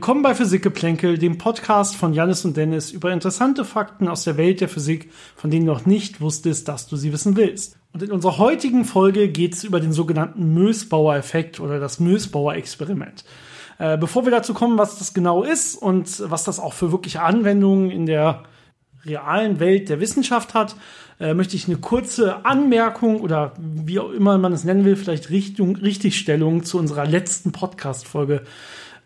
Willkommen bei Physikgeplänkel, dem Podcast von Janis und Dennis über interessante Fakten aus der Welt der Physik, von denen du noch nicht wusstest, dass du sie wissen willst. Und in unserer heutigen Folge geht es über den sogenannten Mösbauer-Effekt oder das Mösbauer-Experiment. Äh, bevor wir dazu kommen, was das genau ist und was das auch für wirkliche Anwendungen in der realen Welt der Wissenschaft hat, äh, möchte ich eine kurze Anmerkung oder wie auch immer man es nennen will, vielleicht Richtung, Richtigstellung zu unserer letzten Podcast-Folge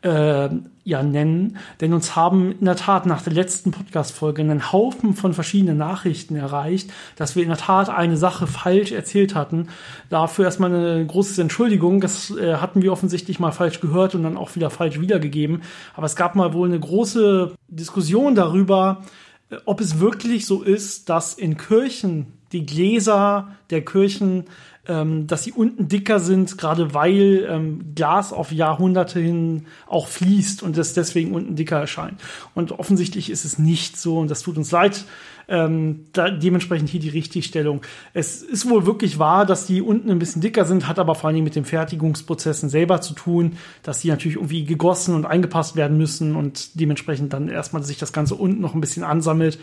äh, ja nennen. Denn uns haben in der Tat nach der letzten Podcast-Folge einen Haufen von verschiedenen Nachrichten erreicht, dass wir in der Tat eine Sache falsch erzählt hatten. Dafür erstmal eine große Entschuldigung. Das äh, hatten wir offensichtlich mal falsch gehört und dann auch wieder falsch wiedergegeben. Aber es gab mal wohl eine große Diskussion darüber, äh, ob es wirklich so ist, dass in Kirchen die Gläser der Kirchen ähm, dass sie unten dicker sind, gerade weil ähm, Glas auf Jahrhunderte hin auch fließt und es deswegen unten dicker erscheint. Und offensichtlich ist es nicht so und das tut uns leid. Ähm, da, dementsprechend hier die Richtigstellung. Es ist wohl wirklich wahr, dass die unten ein bisschen dicker sind, hat aber vor allen Dingen mit den Fertigungsprozessen selber zu tun, dass die natürlich irgendwie gegossen und eingepasst werden müssen und dementsprechend dann erstmal sich das Ganze unten noch ein bisschen ansammelt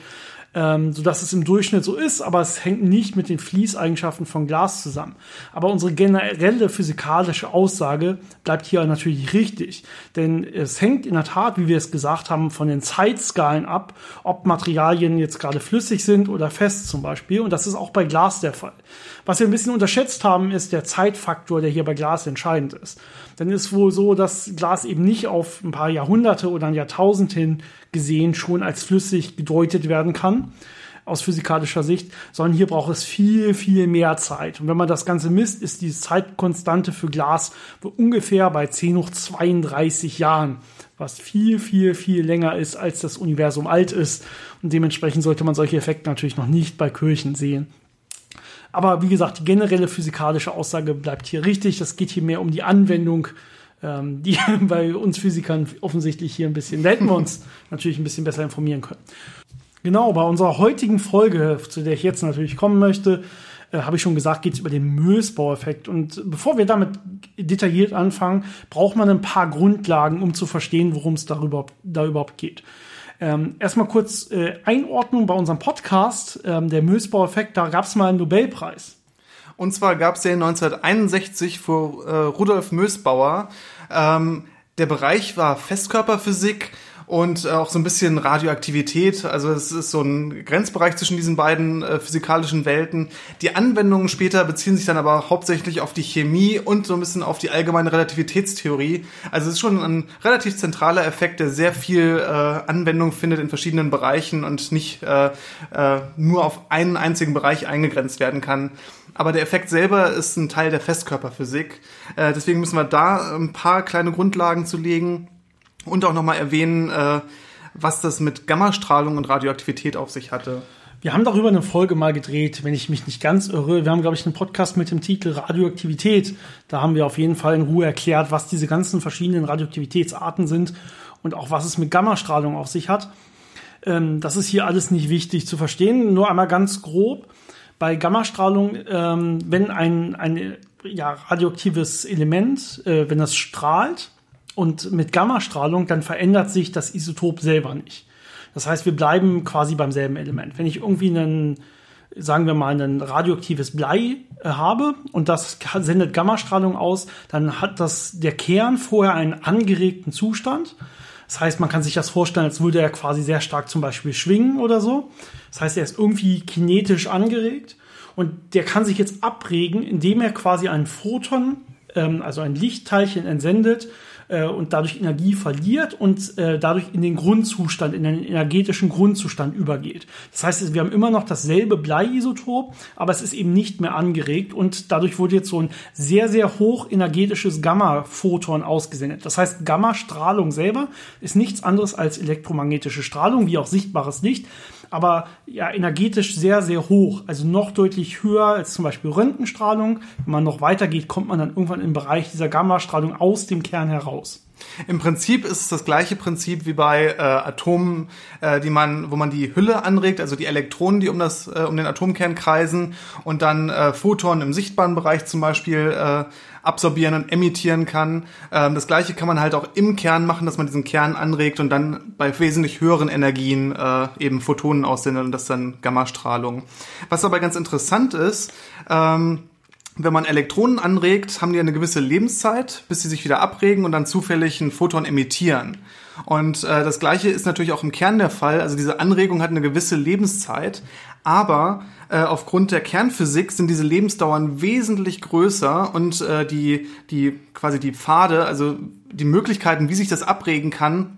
ähm, sodass es im Durchschnitt so ist, aber es hängt nicht mit den Fließeigenschaften von Glas zusammen. Aber unsere generelle physikalische Aussage bleibt hier natürlich richtig, denn es hängt in der Tat, wie wir es gesagt haben, von den Zeitskalen ab, ob Materialien jetzt gerade flüssig sind oder fest zum Beispiel. Und das ist auch bei Glas der Fall. Was wir ein bisschen unterschätzt haben, ist der Zeitfaktor, der hier bei Glas entscheidend ist. Denn ist wohl so, dass Glas eben nicht auf ein paar Jahrhunderte oder ein Jahrtausend hin gesehen schon als flüssig gedeutet werden kann aus physikalischer Sicht, sondern hier braucht es viel, viel mehr Zeit. Und wenn man das Ganze misst, ist die Zeitkonstante für Glas ungefähr bei 10 hoch 32 Jahren, was viel, viel, viel länger ist, als das Universum alt ist. Und dementsprechend sollte man solche Effekte natürlich noch nicht bei Kirchen sehen. Aber wie gesagt, die generelle physikalische Aussage bleibt hier richtig. Es geht hier mehr um die Anwendung, ähm, die bei uns Physikern offensichtlich hier ein bisschen, da hätten wir uns natürlich ein bisschen besser informieren können. Genau, bei unserer heutigen Folge, zu der ich jetzt natürlich kommen möchte, äh, habe ich schon gesagt, geht es über den Mösbau-Effekt. Und bevor wir damit detailliert anfangen, braucht man ein paar Grundlagen, um zu verstehen, worum es darüber, da überhaupt geht. Ähm, erstmal kurz äh, Einordnung bei unserem Podcast. Ähm, der Mösbau-Effekt, da gab es mal einen Nobelpreis. Und zwar gab es den 1961 vor äh, Rudolf Mösbauer. Ähm, der Bereich war Festkörperphysik und äh, auch so ein bisschen Radioaktivität. Also es ist so ein Grenzbereich zwischen diesen beiden äh, physikalischen Welten. Die Anwendungen später beziehen sich dann aber hauptsächlich auf die Chemie und so ein bisschen auf die allgemeine Relativitätstheorie. Also es ist schon ein relativ zentraler Effekt, der sehr viel äh, Anwendung findet in verschiedenen Bereichen und nicht nur auf einen einzigen Bereich eingegrenzt werden kann. Aber der Effekt selber ist ein Teil der Festkörperphysik. Deswegen müssen wir da ein paar kleine Grundlagen zu legen und auch nochmal erwähnen, äh, was das mit Gammastrahlung und Radioaktivität auf sich hatte. Wir haben darüber eine Folge mal gedreht, wenn ich mich nicht ganz irre. Wir haben, glaube ich, einen Podcast mit dem Titel Radioaktivität. Da haben wir auf jeden Fall in Ruhe erklärt, was diese ganzen verschiedenen Radioaktivitätsarten sind und auch was es mit Gammastrahlung auf sich hat. Ähm, das ist hier alles nicht wichtig zu verstehen. Nur einmal ganz grob. Bei Gammastrahlung, ähm, wenn ein, ein ja, radioaktives Element, äh, wenn das strahlt, und mit Gammastrahlung, dann verändert sich das Isotop selber nicht. Das heißt, wir bleiben quasi beim selben Element. Wenn ich irgendwie einen, sagen wir mal, ein radioaktives Blei äh, habe und das sendet Gammastrahlung aus, dann hat das der Kern vorher einen angeregten Zustand. Das heißt, man kann sich das vorstellen, als würde er quasi sehr stark zum Beispiel schwingen oder so. Das heißt, er ist irgendwie kinetisch angeregt und der kann sich jetzt abregen, indem er quasi einen Photon, ähm, also ein Lichtteilchen entsendet, äh, und dadurch Energie verliert und äh, dadurch in den Grundzustand, in den energetischen Grundzustand übergeht. Das heißt, wir haben immer noch dasselbe Bleiisotop, aber es ist eben nicht mehr angeregt und dadurch wurde jetzt so ein sehr, sehr hoch energetisches Gamma-Photon ausgesendet. Das heißt, Gamma-Strahlung selber ist nichts anderes als elektromagnetische Strahlung, wie auch sichtbares Licht aber ja energetisch sehr, sehr hoch. Also noch deutlich höher als zum Beispiel Röntgenstrahlung. Wenn man noch weiter geht, kommt man dann irgendwann im Bereich dieser Gammastrahlung aus dem Kern heraus. Im Prinzip ist es das gleiche Prinzip wie bei äh, Atomen, äh, die man, wo man die Hülle anregt, also die Elektronen, die um das, äh, um den Atomkern kreisen und dann äh, Photonen im sichtbaren Bereich zum Beispiel äh, absorbieren und emittieren kann. Ähm, das gleiche kann man halt auch im Kern machen, dass man diesen Kern anregt und dann bei wesentlich höheren Energien äh, eben Photonen aussendet und das dann Gammastrahlung. Was aber ganz interessant ist, ähm, wenn man Elektronen anregt, haben die eine gewisse Lebenszeit, bis sie sich wieder abregen und dann zufällig ein Photon emittieren. Und äh, das gleiche ist natürlich auch im Kern der Fall. Also diese Anregung hat eine gewisse Lebenszeit, aber äh, aufgrund der Kernphysik sind diese Lebensdauern wesentlich größer und äh, die die quasi die Pfade, also die Möglichkeiten, wie sich das abregen kann,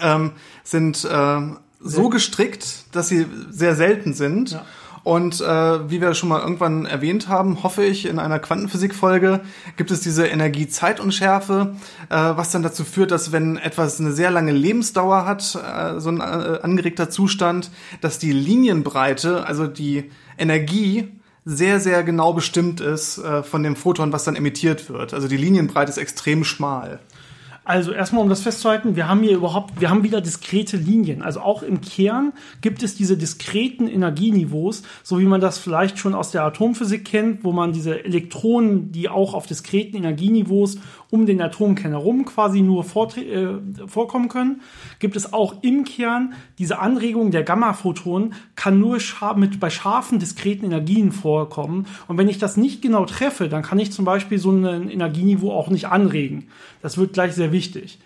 ähm, sind äh, so gestrickt, dass sie sehr selten sind. Ja. Und äh, wie wir schon mal irgendwann erwähnt haben, hoffe ich, in einer Quantenphysik-Folge gibt es diese Energie-Zeitunschärfe, äh, was dann dazu führt, dass wenn etwas eine sehr lange Lebensdauer hat, äh, so ein äh, angeregter Zustand, dass die Linienbreite, also die Energie, sehr, sehr genau bestimmt ist äh, von dem Photon, was dann emittiert wird. Also die Linienbreite ist extrem schmal. Also erstmal, um das festzuhalten, wir haben hier überhaupt, wir haben wieder diskrete Linien. Also auch im Kern gibt es diese diskreten Energieniveaus, so wie man das vielleicht schon aus der Atomphysik kennt, wo man diese Elektronen, die auch auf diskreten Energieniveaus um den Atomkern herum quasi nur äh, vorkommen können, gibt es auch im Kern diese Anregung der Gamma-Photonen kann nur mit, bei scharfen, diskreten Energien vorkommen. Und wenn ich das nicht genau treffe, dann kann ich zum Beispiel so ein Energieniveau auch nicht anregen. Das wird gleich sehr wichtig.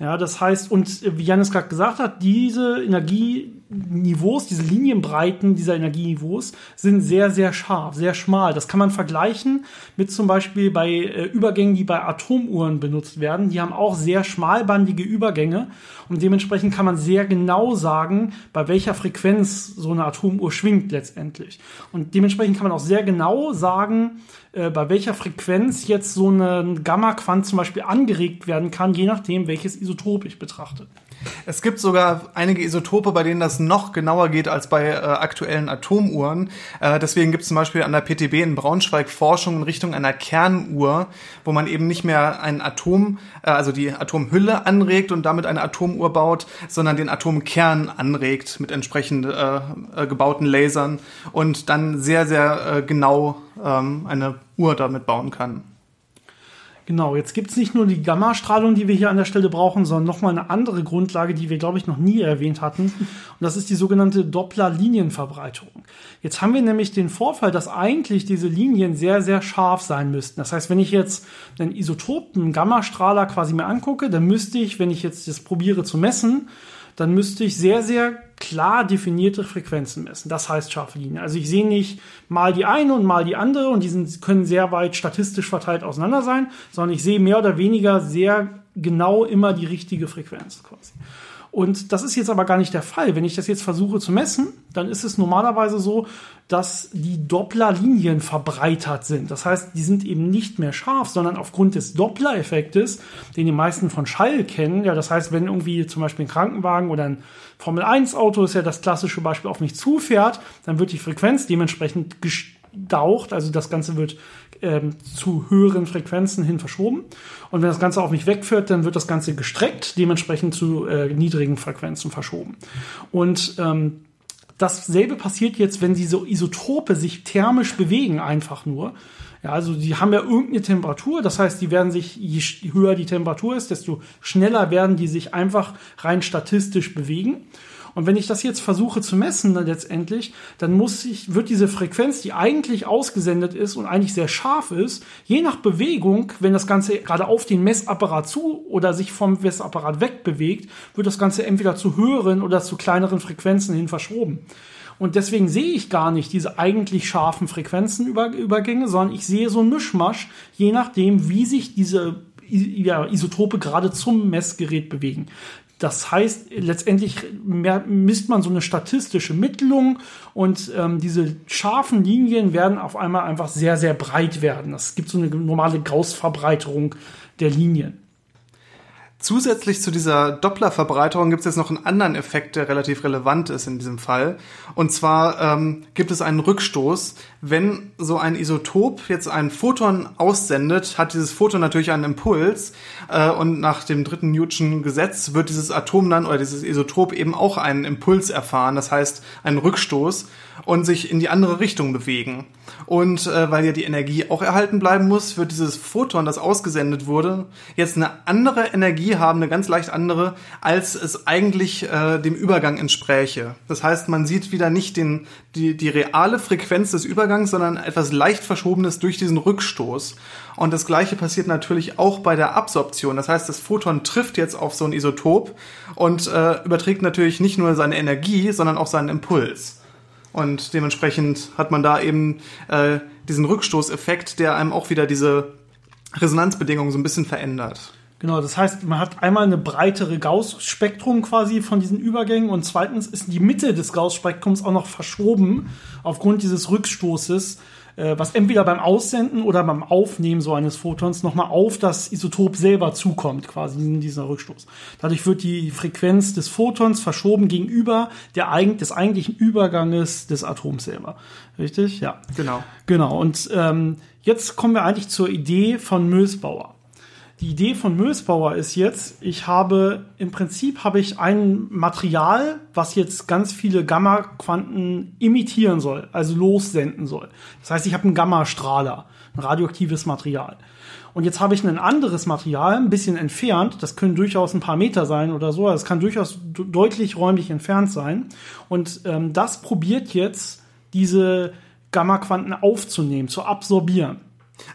Ja, das heißt, und wie Janis gerade gesagt hat, diese Energieniveaus, diese Linienbreiten dieser Energieniveaus sind sehr, sehr scharf, sehr schmal. Das kann man vergleichen mit zum Beispiel bei äh, Übergängen, die bei Atomuhren benutzt werden. Die haben auch sehr schmalbandige Übergänge und dementsprechend kann man sehr genau sagen, bei welcher Frequenz so eine Atomuhr schwingt letztendlich. Und dementsprechend kann man auch sehr genau sagen, äh, bei welcher Frequenz jetzt so ein Gamma-Quant zum Beispiel angeregt werden kann, je nachdem, welches Isotop ich betrachte. Es gibt sogar einige Isotope, bei denen das noch genauer geht als bei äh, aktuellen Atomuhren. Äh, deswegen gibt es zum Beispiel an der PTB in Braunschweig Forschung in Richtung einer Kernuhr, wo man eben nicht mehr ein Atom, äh, also die Atomhülle anregt und damit eine Atomuhr baut, sondern den Atomkern anregt mit entsprechend äh, äh, gebauten Lasern und dann sehr, sehr äh, genau ähm, eine Uhr damit bauen kann. Genau, jetzt gibt's nicht nur die Gammastrahlung, die wir hier an der Stelle brauchen, sondern nochmal eine andere Grundlage, die wir, glaube ich, noch nie erwähnt hatten. Und das ist die sogenannte Doppler-Linienverbreiterung. Jetzt haben wir nämlich den Vorfall, dass eigentlich diese Linien sehr, sehr scharf sein müssten. Das heißt, wenn ich jetzt einen Isotopen, einen Gammastrahler quasi mir angucke, dann müsste ich, wenn ich jetzt das probiere zu messen, dann müsste ich sehr, sehr klar definierte Frequenzen messen. Das heißt scharfe Linie. Also ich sehe nicht mal die eine und mal die andere und die sind, können sehr weit statistisch verteilt auseinander sein, sondern ich sehe mehr oder weniger sehr genau immer die richtige Frequenz quasi. Und das ist jetzt aber gar nicht der Fall. Wenn ich das jetzt versuche zu messen, dann ist es normalerweise so, dass die Dopplerlinien verbreitert sind. Das heißt, die sind eben nicht mehr scharf, sondern aufgrund des Doppler-Effektes, den die meisten von Schall kennen. Ja, das heißt, wenn irgendwie zum Beispiel ein Krankenwagen oder ein Formel-1-Auto ist ja das klassische Beispiel auf mich zufährt, dann wird die Frequenz dementsprechend gedaucht. Also das Ganze wird ähm, zu höheren Frequenzen hin verschoben. Und wenn das Ganze auf mich wegführt, dann wird das Ganze gestreckt, dementsprechend zu äh, niedrigen Frequenzen verschoben. Und ähm, dasselbe passiert jetzt, wenn diese Isotope sich thermisch bewegen, einfach nur. Ja, also die haben ja irgendeine Temperatur, das heißt, die werden sich, je höher die Temperatur ist, desto schneller werden die sich einfach rein statistisch bewegen. Und wenn ich das jetzt versuche zu messen dann letztendlich, dann muss ich, wird diese Frequenz, die eigentlich ausgesendet ist und eigentlich sehr scharf ist, je nach Bewegung, wenn das Ganze gerade auf den Messapparat zu oder sich vom Messapparat wegbewegt, wird das Ganze entweder zu höheren oder zu kleineren Frequenzen hin verschoben. Und deswegen sehe ich gar nicht diese eigentlich scharfen Frequenzenübergänge, sondern ich sehe so ein Mischmasch, je nachdem, wie sich diese Isotope gerade zum Messgerät bewegen. Das heißt, letztendlich misst man so eine statistische Mittelung und ähm, diese scharfen Linien werden auf einmal einfach sehr, sehr breit werden. Es gibt so eine normale Gauss-Verbreiterung der Linien. Zusätzlich zu dieser Dopplerverbreiterung gibt es jetzt noch einen anderen Effekt, der relativ relevant ist in diesem Fall. Und zwar ähm, gibt es einen Rückstoß. Wenn so ein Isotop jetzt ein Photon aussendet, hat dieses Photon natürlich einen Impuls. Äh, und nach dem dritten Newtonschen Gesetz wird dieses Atom dann oder dieses Isotop eben auch einen Impuls erfahren, das heißt einen Rückstoß und sich in die andere Richtung bewegen. Und äh, weil ja die Energie auch erhalten bleiben muss, wird dieses Photon, das ausgesendet wurde, jetzt eine andere Energie haben, eine ganz leicht andere, als es eigentlich äh, dem Übergang entspräche. Das heißt, man sieht wieder nicht den, die, die reale Frequenz des Übergangs, sondern etwas leicht verschobenes durch diesen Rückstoß. Und das gleiche passiert natürlich auch bei der Absorption. Das heißt, das Photon trifft jetzt auf so ein Isotop und äh, überträgt natürlich nicht nur seine Energie, sondern auch seinen Impuls. Und dementsprechend hat man da eben äh, diesen Rückstoßeffekt, der einem auch wieder diese Resonanzbedingungen so ein bisschen verändert. Genau, das heißt, man hat einmal eine breitere Gauss-Spektrum quasi von diesen Übergängen und zweitens ist die Mitte des Gauss-Spektrums auch noch verschoben aufgrund dieses Rückstoßes äh, was entweder beim Aussenden oder beim Aufnehmen so eines Photons nochmal auf das Isotop selber zukommt, quasi in dieser Rückstoß. Dadurch wird die Frequenz des Photons verschoben gegenüber der, des eigentlichen Überganges des Atoms selber. Richtig? Ja. Genau. Genau. Und ähm, jetzt kommen wir eigentlich zur Idee von Mösbauer die Idee von Mösbauer ist jetzt, ich habe im Prinzip habe ich ein Material, was jetzt ganz viele Gamma-Quanten imitieren soll, also lossenden soll. Das heißt, ich habe einen Gammastrahler, ein radioaktives Material. Und jetzt habe ich ein anderes Material, ein bisschen entfernt, das können durchaus ein paar Meter sein oder so, das kann durchaus deutlich räumlich entfernt sein. Und ähm, das probiert jetzt diese Gamma-Quanten aufzunehmen, zu absorbieren.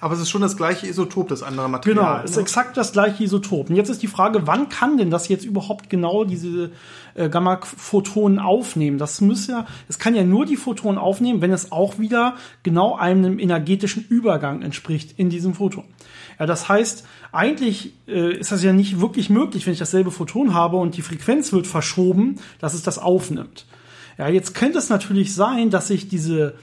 Aber es ist schon das gleiche Isotop, das andere Material. Genau, es ist ne? exakt das gleiche Isotop. Und jetzt ist die Frage, wann kann denn das jetzt überhaupt genau diese äh, Gamma-Photonen aufnehmen? Das muss ja, es kann ja nur die Photonen aufnehmen, wenn es auch wieder genau einem energetischen Übergang entspricht in diesem Photon. Ja, das heißt, eigentlich äh, ist das ja nicht wirklich möglich, wenn ich dasselbe Photon habe und die Frequenz wird verschoben, dass es das aufnimmt. Ja, jetzt könnte es natürlich sein, dass sich diese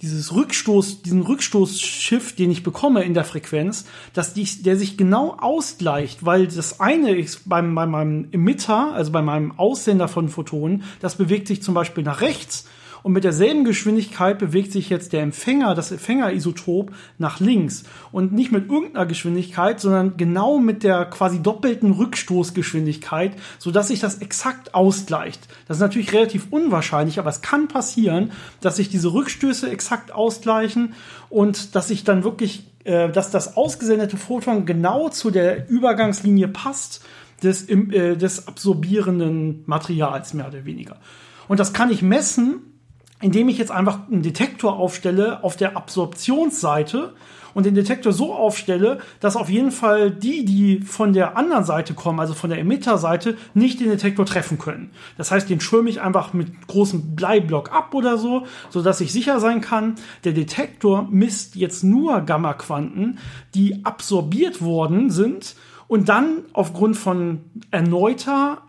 dieses Rückstoß, diesen Rückstoßschiff, den ich bekomme in der Frequenz, dass die, der sich genau ausgleicht, weil das eine ist beim, bei meinem Emitter, also bei meinem Aussender von Photonen, das bewegt sich zum Beispiel nach rechts und mit derselben Geschwindigkeit bewegt sich jetzt der Empfänger, das Empfängerisotop nach links und nicht mit irgendeiner Geschwindigkeit, sondern genau mit der quasi doppelten Rückstoßgeschwindigkeit, so dass sich das exakt ausgleicht. Das ist natürlich relativ unwahrscheinlich, aber es kann passieren, dass sich diese Rückstöße exakt ausgleichen und dass sich dann wirklich, äh, dass das ausgesendete Photon genau zu der Übergangslinie passt des, äh, des absorbierenden Materials, mehr oder weniger. Und das kann ich messen indem ich jetzt einfach einen Detektor aufstelle auf der Absorptionsseite und den Detektor so aufstelle, dass auf jeden Fall die, die von der anderen Seite kommen, also von der Emitterseite, nicht den Detektor treffen können. Das heißt, den schirme ich einfach mit großem Bleiblock ab oder so, so dass ich sicher sein kann, der Detektor misst jetzt nur Gamma-Quanten, die absorbiert worden sind und dann aufgrund von erneuter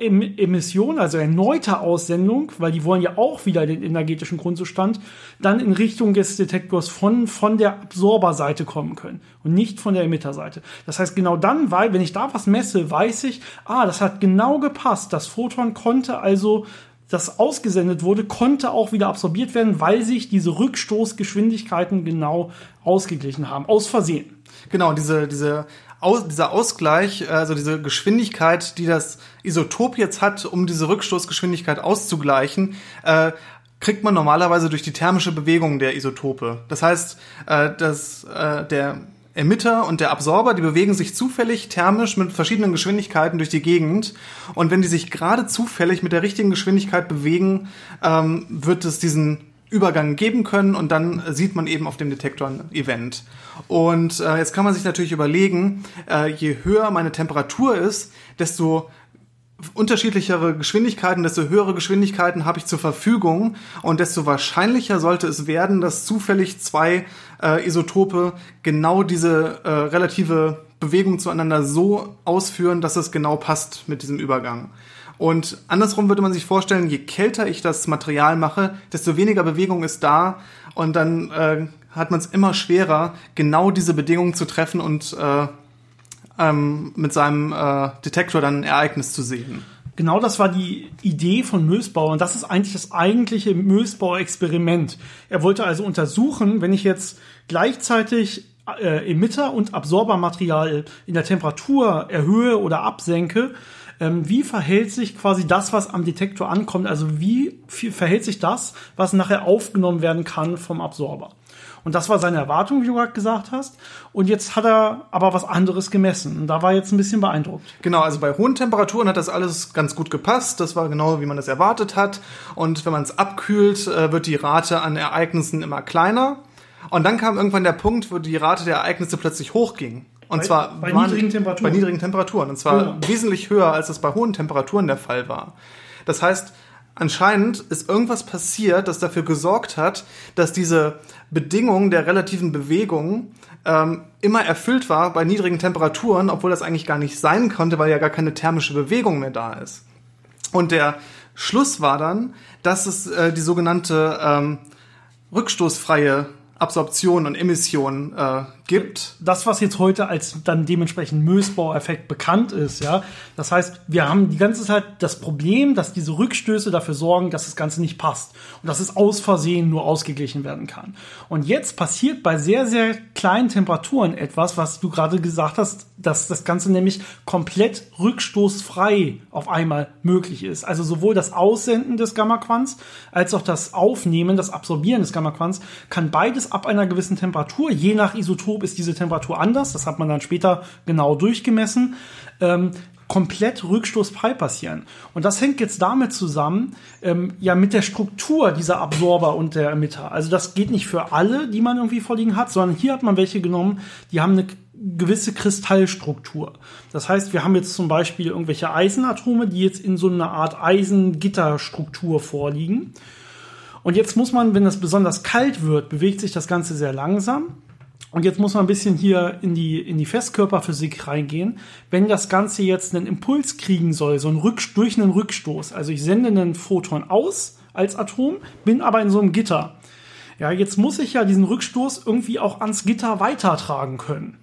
Emission, also erneuter Aussendung, weil die wollen ja auch wieder den energetischen Grundzustand, dann in Richtung des Detektors von, von der Absorberseite kommen können und nicht von der Emitterseite. Das heißt, genau dann, weil, wenn ich da was messe, weiß ich, ah, das hat genau gepasst. Das Photon konnte also das ausgesendet wurde, konnte auch wieder absorbiert werden, weil sich diese Rückstoßgeschwindigkeiten genau ausgeglichen haben, aus Versehen. Genau, diese, diese aus, dieser Ausgleich, also diese Geschwindigkeit, die das Isotop jetzt hat, um diese Rückstoßgeschwindigkeit auszugleichen, äh, kriegt man normalerweise durch die thermische Bewegung der Isotope. Das heißt, äh, dass äh, der Emitter und der Absorber, die bewegen sich zufällig thermisch mit verschiedenen Geschwindigkeiten durch die Gegend. Und wenn die sich gerade zufällig mit der richtigen Geschwindigkeit bewegen, ähm, wird es diesen Übergang geben können und dann sieht man eben auf dem Detektor ein Event. Und äh, jetzt kann man sich natürlich überlegen, äh, je höher meine Temperatur ist, desto unterschiedlichere Geschwindigkeiten, desto höhere Geschwindigkeiten habe ich zur Verfügung und desto wahrscheinlicher sollte es werden, dass zufällig zwei äh, Isotope genau diese äh, relative Bewegung zueinander so ausführen, dass es genau passt mit diesem Übergang. Und andersrum würde man sich vorstellen, je kälter ich das Material mache, desto weniger Bewegung ist da und dann äh, hat man es immer schwerer, genau diese Bedingungen zu treffen und äh, ähm, mit seinem äh, Detektor dann ein Ereignis zu sehen. Genau das war die Idee von Mösbauer und das ist eigentlich das eigentliche Mösbauer-Experiment. Er wollte also untersuchen, wenn ich jetzt gleichzeitig äh, Emitter- und Absorbermaterial in der Temperatur erhöhe oder absenke, ähm, wie verhält sich quasi das, was am Detektor ankommt? Also wie verhält sich das, was nachher aufgenommen werden kann vom Absorber? Und das war seine Erwartung, wie du gerade gesagt hast. Und jetzt hat er aber was anderes gemessen. Und da war jetzt ein bisschen beeindruckt. Genau, also bei hohen Temperaturen hat das alles ganz gut gepasst. Das war genau, wie man das erwartet hat. Und wenn man es abkühlt, äh, wird die Rate an Ereignissen immer kleiner. Und dann kam irgendwann der Punkt, wo die Rate der Ereignisse plötzlich hochging. Und bei, zwar bei niedrigen Temperaturen. Bei niedrigen Temperaturen. Und zwar ja. wesentlich höher, als es bei hohen Temperaturen der Fall war. Das heißt, anscheinend ist irgendwas passiert, das dafür gesorgt hat, dass diese Bedingung der relativen Bewegung ähm, immer erfüllt war bei niedrigen Temperaturen, obwohl das eigentlich gar nicht sein konnte, weil ja gar keine thermische Bewegung mehr da ist. Und der Schluss war dann, dass es äh, die sogenannte ähm, rückstoßfreie Absorption und Emission äh, gibt. Das, was jetzt heute als dann dementsprechend Mösbauer-Effekt bekannt ist, ja. Das heißt, wir haben die ganze Zeit das Problem, dass diese Rückstöße dafür sorgen, dass das Ganze nicht passt und dass es aus Versehen nur ausgeglichen werden kann. Und jetzt passiert bei sehr, sehr kleinen Temperaturen etwas, was du gerade gesagt hast, dass das Ganze nämlich komplett rückstoßfrei auf einmal möglich ist. Also sowohl das Aussenden des Gamma-Quants als auch das Aufnehmen, das Absorbieren des Gamma-Quants kann beides ab einer gewissen Temperatur, je nach Isotop ist diese Temperatur anders, das hat man dann später genau durchgemessen, ähm, komplett rückstoßfrei passieren. Und das hängt jetzt damit zusammen, ähm, ja, mit der Struktur dieser Absorber und der Emitter. Also das geht nicht für alle, die man irgendwie vorliegen hat, sondern hier hat man welche genommen, die haben eine gewisse Kristallstruktur. Das heißt, wir haben jetzt zum Beispiel irgendwelche Eisenatome, die jetzt in so einer Art Eisengitterstruktur vorliegen. Und jetzt muss man, wenn es besonders kalt wird, bewegt sich das Ganze sehr langsam. Und jetzt muss man ein bisschen hier in die, in die Festkörperphysik reingehen. Wenn das Ganze jetzt einen Impuls kriegen soll, so ein Rück, durch einen Rückstoß, also ich sende einen Photon aus als Atom, bin aber in so einem Gitter. Ja, jetzt muss ich ja diesen Rückstoß irgendwie auch ans Gitter weitertragen können.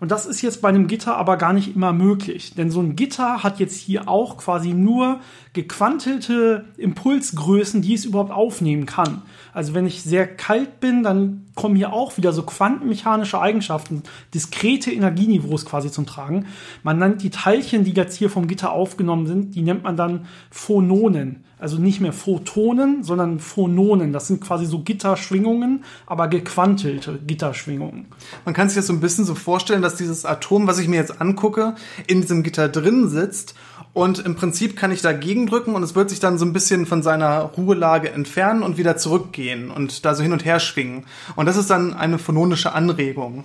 Und das ist jetzt bei einem Gitter aber gar nicht immer möglich. Denn so ein Gitter hat jetzt hier auch quasi nur gequantelte Impulsgrößen, die es überhaupt aufnehmen kann. Also wenn ich sehr kalt bin, dann kommen hier auch wieder so quantenmechanische Eigenschaften, diskrete Energieniveaus quasi zum Tragen. Man nennt die Teilchen, die jetzt hier vom Gitter aufgenommen sind, die nennt man dann Phononen. Also nicht mehr Photonen, sondern Phononen. Das sind quasi so Gitterschwingungen, aber gequantelte Gitterschwingungen. Man kann sich das so ein bisschen so vorstellen, dass dieses Atom, was ich mir jetzt angucke, in diesem Gitter drin sitzt und im Prinzip kann ich dagegen drücken und es wird sich dann so ein bisschen von seiner Ruhelage entfernen und wieder zurückgehen und da so hin und her schwingen. Und das ist dann eine phononische Anregung.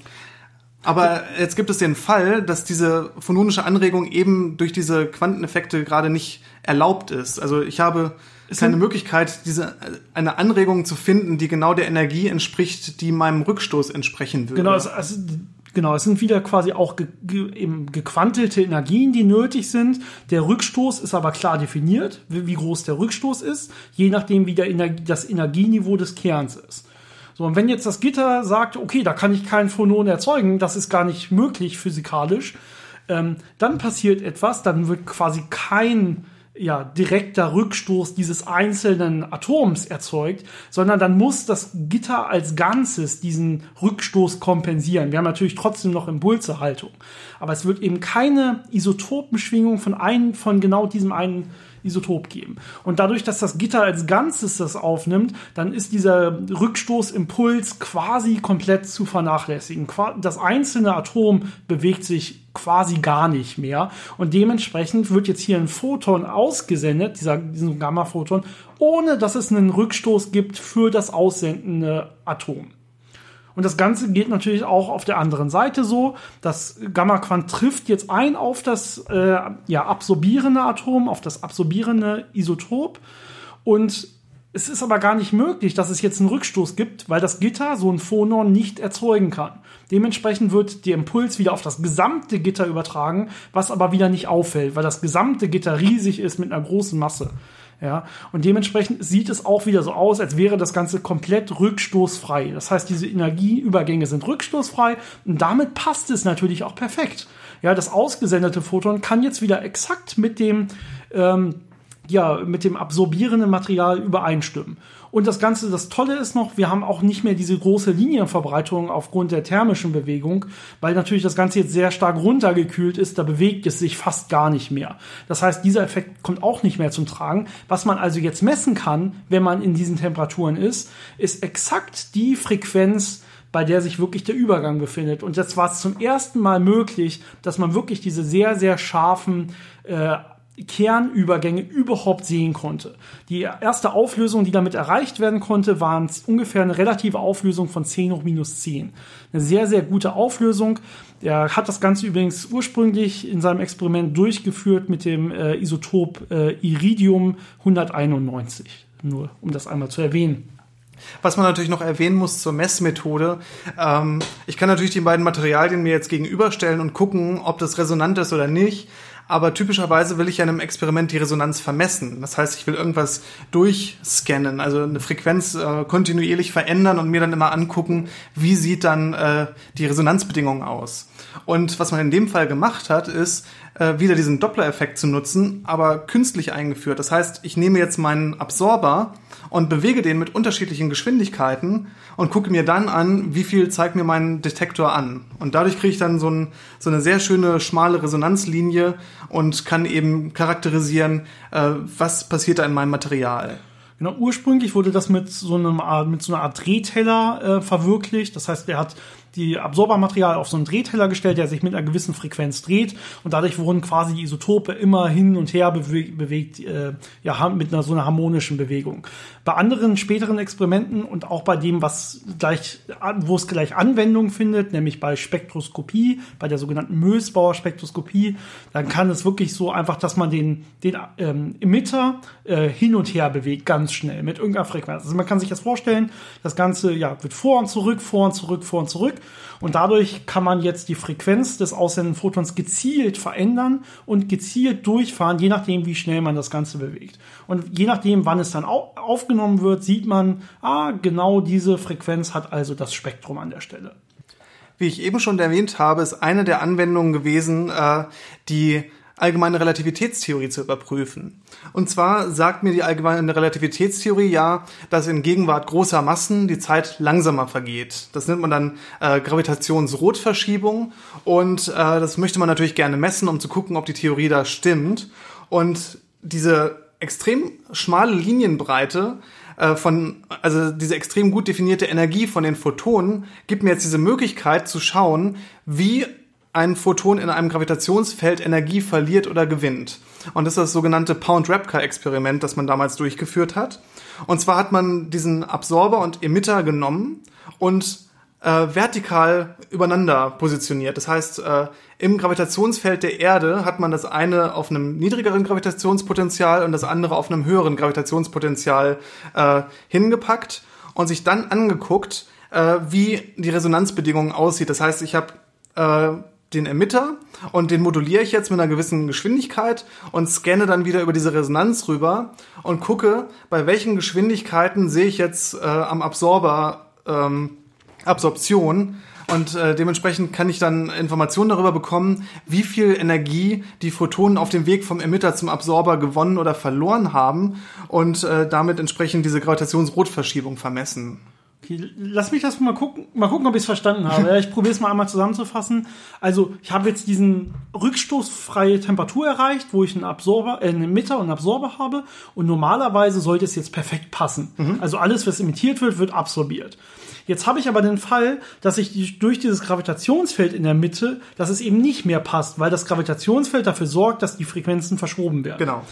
Aber jetzt gibt es den Fall, dass diese phononische Anregung eben durch diese Quanteneffekte gerade nicht erlaubt ist. Also ich habe keine Möglichkeit, diese eine Anregung zu finden, die genau der Energie entspricht, die meinem Rückstoß entsprechen würde. Genau, also Genau, es sind wieder quasi auch ge, ge, eben gequantelte Energien, die nötig sind. Der Rückstoß ist aber klar definiert, wie, wie groß der Rückstoß ist, je nachdem, wie der Energie, das Energieniveau des Kerns ist. So, und wenn jetzt das Gitter sagt, okay, da kann ich keinen Phonon erzeugen, das ist gar nicht möglich physikalisch, ähm, dann passiert etwas, dann wird quasi kein ja, direkter Rückstoß dieses einzelnen Atoms erzeugt, sondern dann muss das Gitter als Ganzes diesen Rückstoß kompensieren. Wir haben natürlich trotzdem noch Impulsehaltung, aber es wird eben keine Isotopenschwingung von einem, von genau diesem einen Isotop geben. Und dadurch, dass das Gitter als Ganzes das aufnimmt, dann ist dieser Rückstoßimpuls quasi komplett zu vernachlässigen. Das einzelne Atom bewegt sich quasi gar nicht mehr. Und dementsprechend wird jetzt hier ein Photon ausgesendet, dieser, diesen Gamma-Photon, ohne dass es einen Rückstoß gibt für das aussendende Atom. Und das Ganze geht natürlich auch auf der anderen Seite so. Das Gamma-Quant trifft jetzt ein auf das äh, ja, absorbierende Atom, auf das absorbierende Isotop. Und es ist aber gar nicht möglich, dass es jetzt einen Rückstoß gibt, weil das Gitter so ein Phonon nicht erzeugen kann. Dementsprechend wird der Impuls wieder auf das gesamte Gitter übertragen, was aber wieder nicht auffällt, weil das gesamte Gitter riesig ist mit einer großen Masse. Ja, und dementsprechend sieht es auch wieder so aus, als wäre das Ganze komplett rückstoßfrei. Das heißt, diese Energieübergänge sind rückstoßfrei und damit passt es natürlich auch perfekt. Ja, das ausgesendete Photon kann jetzt wieder exakt mit dem ähm, ja, mit dem absorbierenden Material übereinstimmen. Und das Ganze, das Tolle ist noch, wir haben auch nicht mehr diese große Linienverbreitung aufgrund der thermischen Bewegung, weil natürlich das Ganze jetzt sehr stark runtergekühlt ist, da bewegt es sich fast gar nicht mehr. Das heißt, dieser Effekt kommt auch nicht mehr zum Tragen. Was man also jetzt messen kann, wenn man in diesen Temperaturen ist, ist exakt die Frequenz, bei der sich wirklich der Übergang befindet. Und jetzt war es zum ersten Mal möglich, dass man wirklich diese sehr, sehr scharfen äh, Kernübergänge überhaupt sehen konnte. Die erste Auflösung, die damit erreicht werden konnte, waren ungefähr eine relative Auflösung von 10 hoch minus 10. Eine sehr, sehr gute Auflösung. Er hat das Ganze übrigens ursprünglich in seinem Experiment durchgeführt mit dem äh, Isotop äh, Iridium 191. Nur um das einmal zu erwähnen. Was man natürlich noch erwähnen muss zur Messmethode, ähm, ich kann natürlich die beiden Materialien mir jetzt gegenüberstellen und gucken, ob das resonant ist oder nicht. Aber typischerweise will ich ja in einem Experiment die Resonanz vermessen. Das heißt, ich will irgendwas durchscannen, also eine Frequenz äh, kontinuierlich verändern und mir dann immer angucken, wie sieht dann äh, die Resonanzbedingung aus. Und was man in dem Fall gemacht hat, ist äh, wieder diesen Doppler-Effekt zu nutzen, aber künstlich eingeführt. Das heißt, ich nehme jetzt meinen Absorber und bewege den mit unterschiedlichen Geschwindigkeiten und gucke mir dann an, wie viel zeigt mir mein Detektor an. Und dadurch kriege ich dann so, ein, so eine sehr schöne schmale Resonanzlinie und kann eben charakterisieren, äh, was passiert da in meinem Material. Genau, ursprünglich wurde das mit so einem mit so einer Art Drehteller äh, verwirklicht. Das heißt, er hat die Absorbermaterial auf so einen Drehteller gestellt, der sich mit einer gewissen Frequenz dreht und dadurch wurden quasi die Isotope immer hin und her bewegt, bewegt äh, ja, mit einer so einer harmonischen Bewegung. Bei anderen späteren Experimenten und auch bei dem, was gleich, wo es gleich Anwendung findet, nämlich bei Spektroskopie, bei der sogenannten Mösbauer Spektroskopie, dann kann es wirklich so einfach, dass man den, den ähm, Emitter äh, hin und her bewegt, ganz schnell, mit irgendeiner Frequenz. Also man kann sich das vorstellen, das Ganze ja, wird vor und zurück, vor und zurück, vor und zurück. Und dadurch kann man jetzt die Frequenz des aussendenden Photons gezielt verändern und gezielt durchfahren, je nachdem, wie schnell man das Ganze bewegt. Und je nachdem, wann es dann aufgenommen wird, sieht man, ah, genau diese Frequenz hat also das Spektrum an der Stelle. Wie ich eben schon erwähnt habe, ist eine der Anwendungen gewesen, äh, die allgemeine Relativitätstheorie zu überprüfen. Und zwar sagt mir die allgemeine Relativitätstheorie ja, dass in Gegenwart großer Massen die Zeit langsamer vergeht. Das nennt man dann äh, Gravitationsrotverschiebung und äh, das möchte man natürlich gerne messen, um zu gucken, ob die Theorie da stimmt. Und diese extrem schmale Linienbreite äh, von, also diese extrem gut definierte Energie von den Photonen gibt mir jetzt diese Möglichkeit zu schauen, wie ein Photon in einem Gravitationsfeld Energie verliert oder gewinnt. Und das ist das sogenannte Pound-Rapka-Experiment, das man damals durchgeführt hat. Und zwar hat man diesen Absorber und Emitter genommen und äh, vertikal übereinander positioniert. Das heißt, äh, im Gravitationsfeld der Erde hat man das eine auf einem niedrigeren Gravitationspotenzial und das andere auf einem höheren Gravitationspotenzial äh, hingepackt und sich dann angeguckt, äh, wie die Resonanzbedingungen aussieht. Das heißt, ich habe äh, den Emitter und den moduliere ich jetzt mit einer gewissen Geschwindigkeit und scanne dann wieder über diese Resonanz rüber und gucke, bei welchen Geschwindigkeiten sehe ich jetzt äh, am Absorber ähm, Absorption und äh, dementsprechend kann ich dann Informationen darüber bekommen, wie viel Energie die Photonen auf dem Weg vom Emitter zum Absorber gewonnen oder verloren haben und äh, damit entsprechend diese Gravitationsrotverschiebung vermessen. Okay, lass mich das mal gucken, mal gucken, ob ich es verstanden habe. ich probiere es mal einmal zusammenzufassen. Also ich habe jetzt diesen rückstoßfreie Temperatur erreicht, wo ich einen Absorber, äh, einen Emitter und einen Absorber habe. Und normalerweise sollte es jetzt perfekt passen. Mhm. Also alles, was emittiert wird, wird absorbiert. Jetzt habe ich aber den Fall, dass ich durch dieses Gravitationsfeld in der Mitte, dass es eben nicht mehr passt, weil das Gravitationsfeld dafür sorgt, dass die Frequenzen verschoben werden. Genau.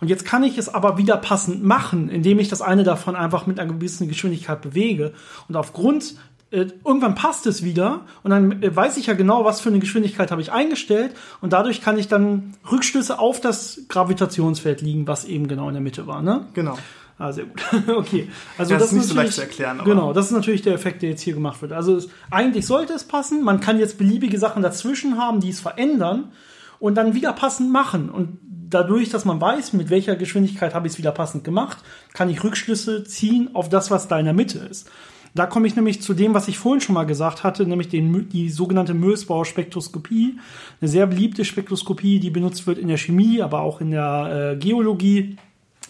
Und jetzt kann ich es aber wieder passend machen, indem ich das eine davon einfach mit einer gewissen Geschwindigkeit bewege. Und aufgrund äh, irgendwann passt es wieder und dann äh, weiß ich ja genau, was für eine Geschwindigkeit habe ich eingestellt und dadurch kann ich dann Rückschlüsse auf das Gravitationsfeld liegen, was eben genau in der Mitte war, ne? Genau. Ah, sehr gut. okay. Also das, das ist nicht so leicht zu erklären. Aber. Genau, das ist natürlich der Effekt, der jetzt hier gemacht wird. Also es, eigentlich sollte es passen. Man kann jetzt beliebige Sachen dazwischen haben, die es verändern und dann wieder passend machen. Und dadurch, dass man weiß, mit welcher Geschwindigkeit habe ich es wieder passend gemacht, kann ich Rückschlüsse ziehen auf das, was da in der Mitte ist. Da komme ich nämlich zu dem, was ich vorhin schon mal gesagt hatte, nämlich den, die sogenannte Mösbauer Spektroskopie. Eine sehr beliebte Spektroskopie, die benutzt wird in der Chemie, aber auch in der äh, Geologie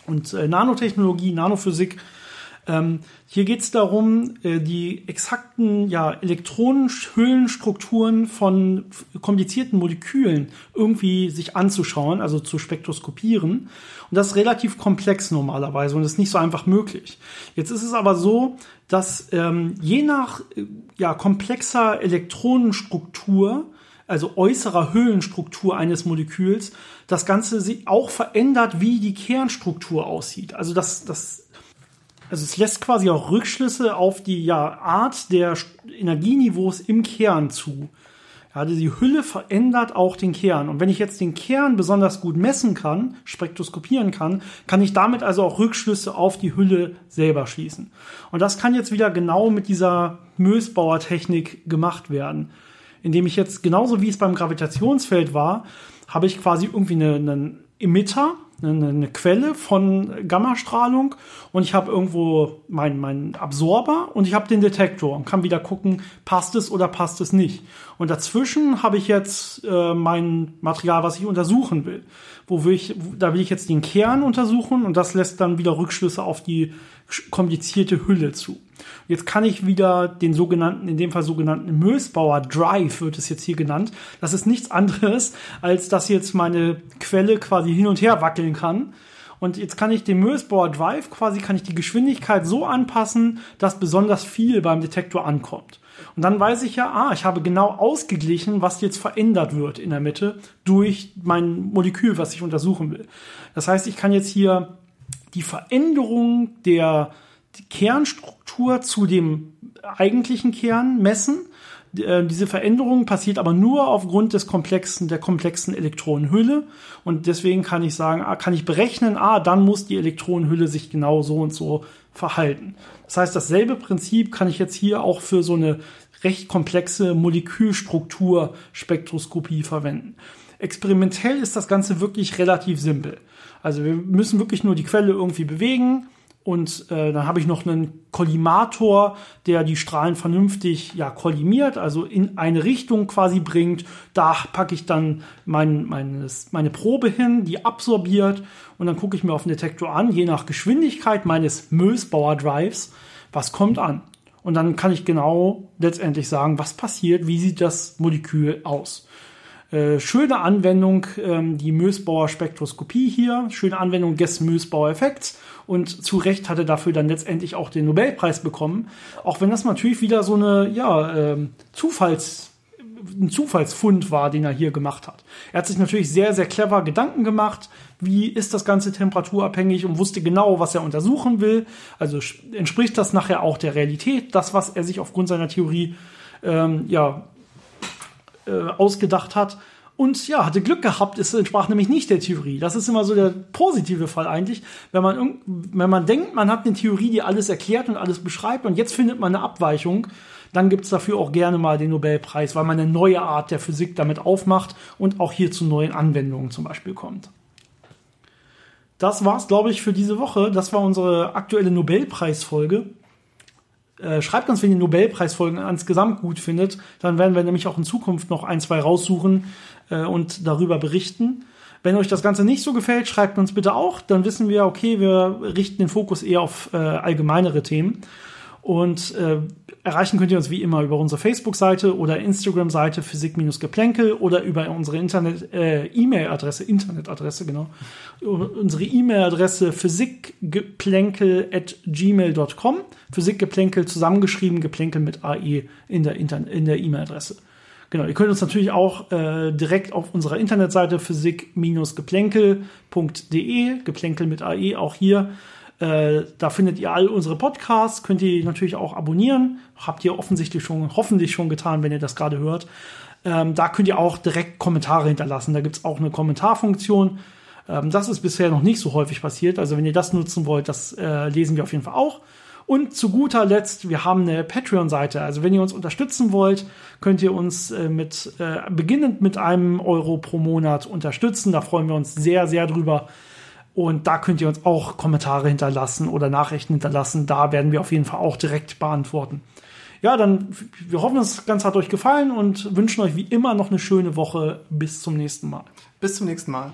und äh, Nanotechnologie, Nanophysik. Ähm, hier geht es darum, äh, die exakten ja, Elektronenhüllenstrukturen von komplizierten Molekülen irgendwie sich anzuschauen, also zu spektroskopieren. Und das ist relativ komplex normalerweise und ist nicht so einfach möglich. Jetzt ist es aber so, dass ähm, je nach äh, ja, komplexer Elektronenstruktur also äußerer Höhlenstruktur eines Moleküls, das Ganze sich auch verändert, wie die Kernstruktur aussieht. Also das, das also es lässt quasi auch Rückschlüsse auf die ja, Art der Energieniveaus im Kern zu. Ja, die Hülle verändert auch den Kern. Und wenn ich jetzt den Kern besonders gut messen kann, spektroskopieren kann, kann ich damit also auch Rückschlüsse auf die Hülle selber schließen. Und das kann jetzt wieder genau mit dieser Mösbauer-Technik gemacht werden. Indem ich jetzt, genauso wie es beim Gravitationsfeld war, habe ich quasi irgendwie einen, einen Emitter, eine, eine Quelle von Gammastrahlung und ich habe irgendwo meinen mein Absorber und ich habe den Detektor und kann wieder gucken, passt es oder passt es nicht. Und dazwischen habe ich jetzt äh, mein Material, was ich untersuchen will. Wo will ich, da will ich jetzt den Kern untersuchen und das lässt dann wieder Rückschlüsse auf die komplizierte Hülle zu. Jetzt kann ich wieder den sogenannten, in dem Fall sogenannten Mösbauer Drive wird es jetzt hier genannt. Das ist nichts anderes, als dass jetzt meine Quelle quasi hin und her wackeln kann. Und jetzt kann ich den Mösbauer Drive quasi, kann ich die Geschwindigkeit so anpassen, dass besonders viel beim Detektor ankommt. Und dann weiß ich ja, ah, ich habe genau ausgeglichen, was jetzt verändert wird in der Mitte durch mein Molekül, was ich untersuchen will. Das heißt, ich kann jetzt hier die Veränderung der Kernstruktur zu dem eigentlichen Kern messen. Äh, diese Veränderung passiert aber nur aufgrund des komplexen, der komplexen Elektronenhülle. Und deswegen kann ich sagen, ah, kann ich berechnen, ah, dann muss die Elektronenhülle sich genau so und so verhalten. Das heißt, dasselbe Prinzip kann ich jetzt hier auch für so eine recht komplexe Molekülstruktur-Spektroskopie verwenden. Experimentell ist das Ganze wirklich relativ simpel. Also wir müssen wirklich nur die Quelle irgendwie bewegen und äh, dann habe ich noch einen Kollimator, der die Strahlen vernünftig ja kollimiert, also in eine Richtung quasi bringt. Da packe ich dann mein, meines, meine Probe hin, die absorbiert und dann gucke ich mir auf den Detektor an, je nach Geschwindigkeit meines Mösbauer Drives, was kommt an. Und dann kann ich genau letztendlich sagen, was passiert, wie sieht das Molekül aus. Äh, schöne Anwendung, ähm, die Mösbauer Spektroskopie hier, schöne Anwendung des Mösbauer Effekts und zu Recht hat er dafür dann letztendlich auch den Nobelpreis bekommen, auch wenn das natürlich wieder so eine, ja, ähm, Zufalls, ein Zufallsfund war, den er hier gemacht hat. Er hat sich natürlich sehr, sehr clever Gedanken gemacht, wie ist das Ganze temperaturabhängig und wusste genau, was er untersuchen will. Also entspricht das nachher auch der Realität, das, was er sich aufgrund seiner Theorie ähm, ja, äh, ausgedacht hat. Und ja, hatte Glück gehabt, es entsprach nämlich nicht der Theorie. Das ist immer so der positive Fall eigentlich. Wenn man, wenn man denkt, man hat eine Theorie, die alles erklärt und alles beschreibt und jetzt findet man eine Abweichung, dann gibt es dafür auch gerne mal den Nobelpreis, weil man eine neue Art der Physik damit aufmacht und auch hier zu neuen Anwendungen zum Beispiel kommt. Das war's, glaube ich, für diese Woche. Das war unsere aktuelle Nobelpreisfolge. Äh, schreibt wenn ihr Nobelpreisfolgen insgesamt gut findet. Dann werden wir nämlich auch in Zukunft noch ein, zwei raussuchen äh, und darüber berichten. Wenn euch das Ganze nicht so gefällt, schreibt uns bitte auch. Dann wissen wir, okay, wir richten den Fokus eher auf äh, allgemeinere Themen. Und äh, erreichen könnt ihr uns wie immer über unsere Facebook-Seite oder Instagram-Seite Physik-Geplänkel oder über unsere Internet äh, E-Mail-Adresse, Internetadresse, genau. Unsere E-Mail-Adresse physikgeplänkel at gmail.com. Physikgeplänkel zusammengeschrieben, Geplänkel mit AE in der in der E-Mail-Adresse. Genau, ihr könnt uns natürlich auch äh, direkt auf unserer Internetseite physik-geplänkel.de, Geplänkel mit AE, auch hier äh, da findet ihr all unsere Podcasts, könnt ihr natürlich auch abonnieren. Habt ihr offensichtlich schon, hoffentlich schon getan, wenn ihr das gerade hört. Ähm, da könnt ihr auch direkt Kommentare hinterlassen. Da gibt's auch eine Kommentarfunktion. Ähm, das ist bisher noch nicht so häufig passiert. Also wenn ihr das nutzen wollt, das äh, lesen wir auf jeden Fall auch. Und zu guter Letzt, wir haben eine Patreon-Seite. Also wenn ihr uns unterstützen wollt, könnt ihr uns äh, mit äh, beginnend mit einem Euro pro Monat unterstützen. Da freuen wir uns sehr, sehr drüber. Und da könnt ihr uns auch Kommentare hinterlassen oder Nachrichten hinterlassen. Da werden wir auf jeden Fall auch direkt beantworten. Ja, dann, wir hoffen, das Ganze hat euch gefallen und wünschen euch wie immer noch eine schöne Woche. Bis zum nächsten Mal. Bis zum nächsten Mal.